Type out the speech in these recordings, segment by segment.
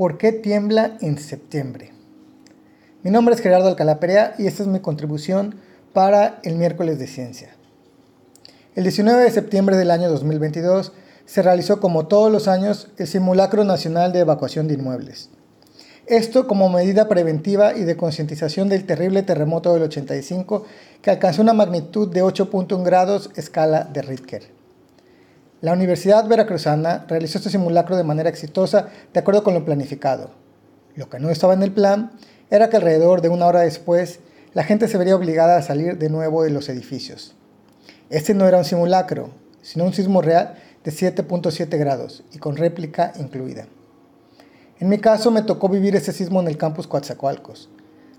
¿Por qué tiembla en septiembre? Mi nombre es Gerardo Alcalá Perea y esta es mi contribución para el miércoles de ciencia. El 19 de septiembre del año 2022 se realizó como todos los años el Simulacro Nacional de Evacuación de Inmuebles. Esto como medida preventiva y de concientización del terrible terremoto del 85 que alcanzó una magnitud de 8.1 grados escala de Richter. La Universidad Veracruzana realizó este simulacro de manera exitosa de acuerdo con lo planificado. Lo que no estaba en el plan era que alrededor de una hora después la gente se vería obligada a salir de nuevo de los edificios. Este no era un simulacro, sino un sismo real de 7.7 grados y con réplica incluida. En mi caso me tocó vivir ese sismo en el campus Coatzacoalcos.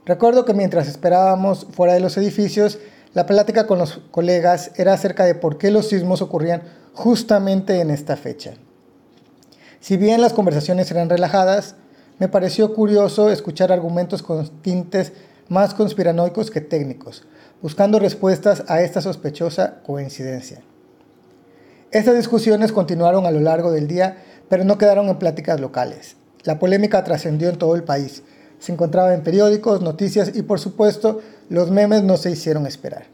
Recuerdo que mientras esperábamos fuera de los edificios, la plática con los colegas era acerca de por qué los sismos ocurrían justamente en esta fecha. Si bien las conversaciones eran relajadas, me pareció curioso escuchar argumentos con tintes más conspiranoicos que técnicos, buscando respuestas a esta sospechosa coincidencia. Estas discusiones continuaron a lo largo del día, pero no quedaron en pláticas locales. La polémica trascendió en todo el país. Se encontraba en periódicos, noticias y por supuesto los memes no se hicieron esperar.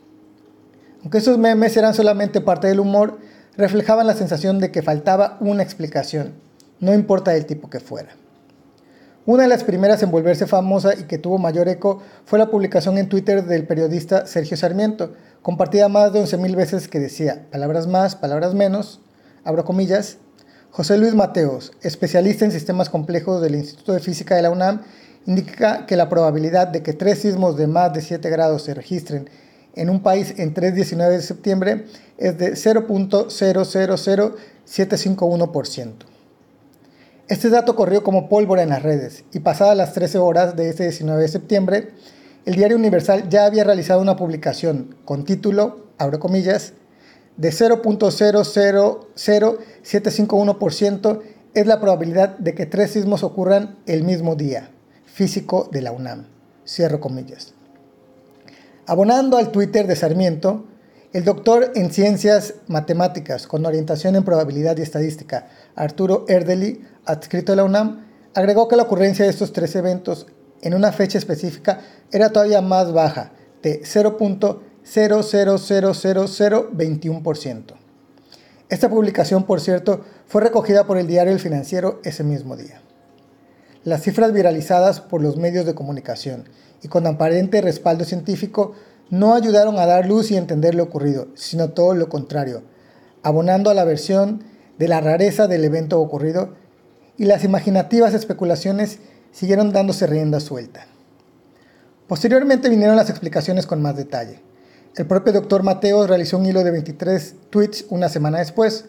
Aunque esos memes eran solamente parte del humor, reflejaban la sensación de que faltaba una explicación, no importa el tipo que fuera. Una de las primeras en volverse famosa y que tuvo mayor eco fue la publicación en Twitter del periodista Sergio Sarmiento, compartida más de 11.000 veces que decía, palabras más, palabras menos, abro comillas, José Luis Mateos, especialista en sistemas complejos del Instituto de Física de la UNAM, indica que la probabilidad de que tres sismos de más de 7 grados se registren en un país en 3-19 de septiembre es de 0.000751%. Este dato corrió como pólvora en las redes y pasadas las 13 horas de este 19 de septiembre, el Diario Universal ya había realizado una publicación con título, de 0.000751% es la probabilidad de que tres sismos ocurran el mismo día. Físico de la UNAM. Cierro comillas. Abonando al Twitter de Sarmiento, el doctor en ciencias matemáticas con orientación en probabilidad y estadística, Arturo Erdely, adscrito a la UNAM, agregó que la ocurrencia de estos tres eventos en una fecha específica era todavía más baja, de 0.000021%. Esta publicación, por cierto, fue recogida por el diario El Financiero ese mismo día. Las cifras viralizadas por los medios de comunicación y con aparente respaldo científico no ayudaron a dar luz y entender lo ocurrido, sino todo lo contrario, abonando a la versión de la rareza del evento ocurrido y las imaginativas especulaciones siguieron dándose rienda suelta. Posteriormente vinieron las explicaciones con más detalle. El propio doctor Mateo realizó un hilo de 23 tweets una semana después,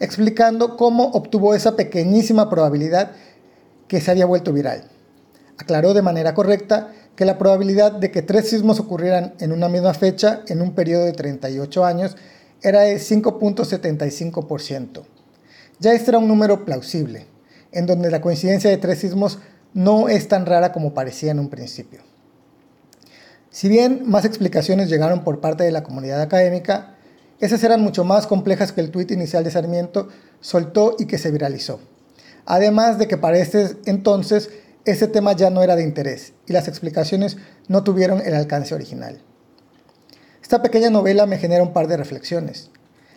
explicando cómo obtuvo esa pequeñísima probabilidad que se había vuelto viral. Aclaró de manera correcta que la probabilidad de que tres sismos ocurrieran en una misma fecha en un periodo de 38 años era de 5.75%. Ya este era un número plausible, en donde la coincidencia de tres sismos no es tan rara como parecía en un principio. Si bien más explicaciones llegaron por parte de la comunidad académica, esas eran mucho más complejas que el tuit inicial de Sarmiento soltó y que se viralizó. Además de que para este entonces ese tema ya no era de interés y las explicaciones no tuvieron el alcance original. Esta pequeña novela me genera un par de reflexiones.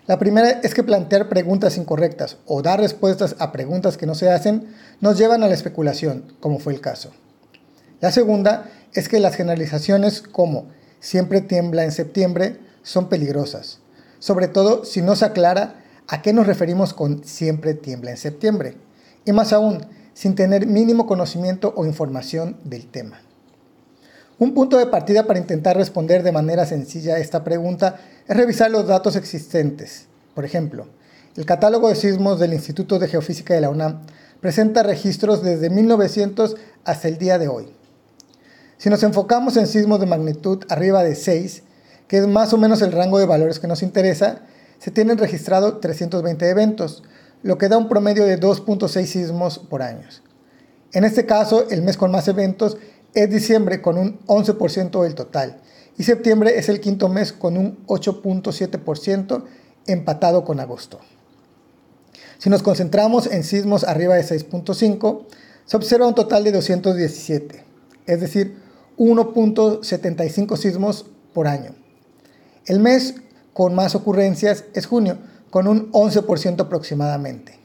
La primera es que plantear preguntas incorrectas o dar respuestas a preguntas que no se hacen nos llevan a la especulación, como fue el caso. La segunda es que las generalizaciones como siempre tiembla en septiembre son peligrosas, sobre todo si no se aclara a qué nos referimos con siempre tiembla en septiembre, y más aún, sin tener mínimo conocimiento o información del tema. Un punto de partida para intentar responder de manera sencilla esta pregunta es revisar los datos existentes. Por ejemplo, el catálogo de sismos del Instituto de Geofísica de la UNAM presenta registros desde 1900 hasta el día de hoy. Si nos enfocamos en sismos de magnitud arriba de 6, que es más o menos el rango de valores que nos interesa, se tienen registrado 320 eventos, lo que da un promedio de 2.6 sismos por año. En este caso, el mes con más eventos es diciembre con un 11% del total y septiembre es el quinto mes con un 8.7% empatado con agosto. Si nos concentramos en sismos arriba de 6.5, se observa un total de 217, es decir, 1.75 sismos por año. El mes con más ocurrencias es junio, con un 11% aproximadamente.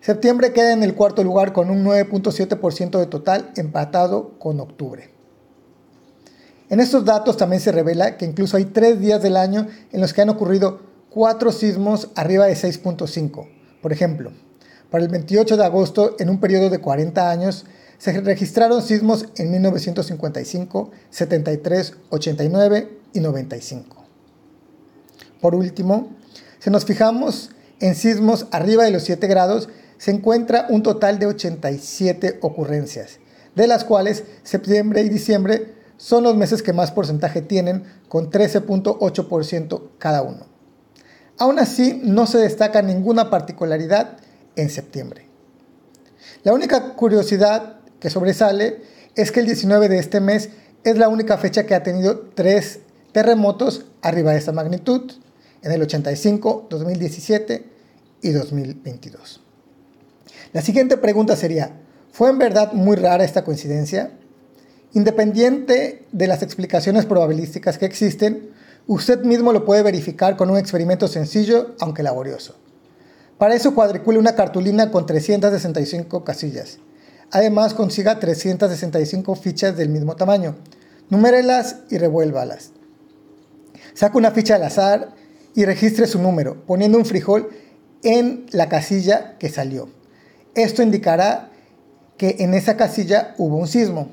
Septiembre queda en el cuarto lugar con un 9.7% de total empatado con octubre. En estos datos también se revela que incluso hay tres días del año en los que han ocurrido cuatro sismos arriba de 6.5. Por ejemplo, para el 28 de agosto, en un periodo de 40 años, se registraron sismos en 1955, 73, 89 y 95. Por último, si nos fijamos en sismos arriba de los 7 grados, se encuentra un total de 87 ocurrencias, de las cuales septiembre y diciembre son los meses que más porcentaje tienen, con 13.8% cada uno. Aún así, no se destaca ninguna particularidad en septiembre. La única curiosidad que sobresale es que el 19 de este mes es la única fecha que ha tenido tres terremotos arriba de esta magnitud, en el 85, 2017 y 2022. La siguiente pregunta sería, ¿fue en verdad muy rara esta coincidencia? Independiente de las explicaciones probabilísticas que existen, usted mismo lo puede verificar con un experimento sencillo, aunque laborioso. Para eso cuadricule una cartulina con 365 casillas. Además consiga 365 fichas del mismo tamaño. Numérelas y revuélvalas. Saca una ficha al azar y registre su número, poniendo un frijol en la casilla que salió. Esto indicará que en esa casilla hubo un sismo.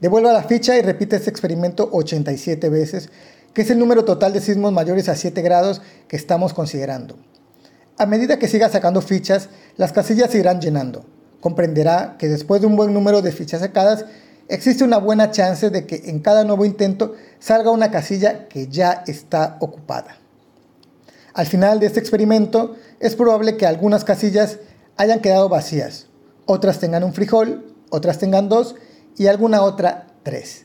Devuelva la ficha y repite este experimento 87 veces, que es el número total de sismos mayores a 7 grados que estamos considerando. A medida que siga sacando fichas, las casillas se irán llenando. Comprenderá que después de un buen número de fichas sacadas, existe una buena chance de que en cada nuevo intento salga una casilla que ya está ocupada. Al final de este experimento, es probable que algunas casillas hayan quedado vacías, otras tengan un frijol, otras tengan dos y alguna otra 3.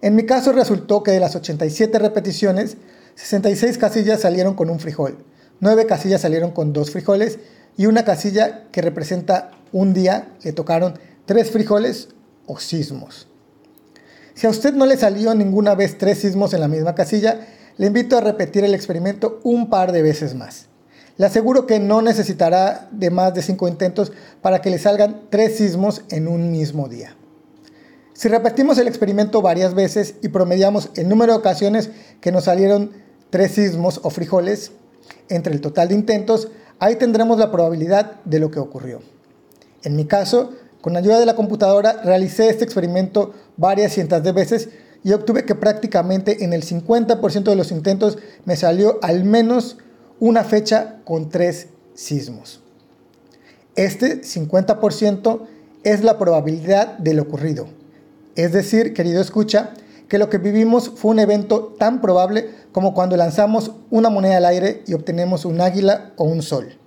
En mi caso resultó que de las 87 repeticiones, 66 casillas salieron con un frijol, 9 casillas salieron con dos frijoles y una casilla que representa un día le tocaron 3 frijoles o sismos. Si a usted no le salió ninguna vez tres sismos en la misma casilla, le invito a repetir el experimento un par de veces más. Le aseguro que no necesitará de más de 5 intentos para que le salgan tres sismos en un mismo día. Si repetimos el experimento varias veces y promediamos el número de ocasiones que nos salieron tres sismos o frijoles entre el total de intentos, ahí tendremos la probabilidad de lo que ocurrió. En mi caso, con ayuda de la computadora, realicé este experimento varias cientos de veces y obtuve que prácticamente en el 50% de los intentos me salió al menos una fecha con tres sismos. Este 50% es la probabilidad de lo ocurrido. Es decir, querido escucha, que lo que vivimos fue un evento tan probable como cuando lanzamos una moneda al aire y obtenemos un águila o un sol.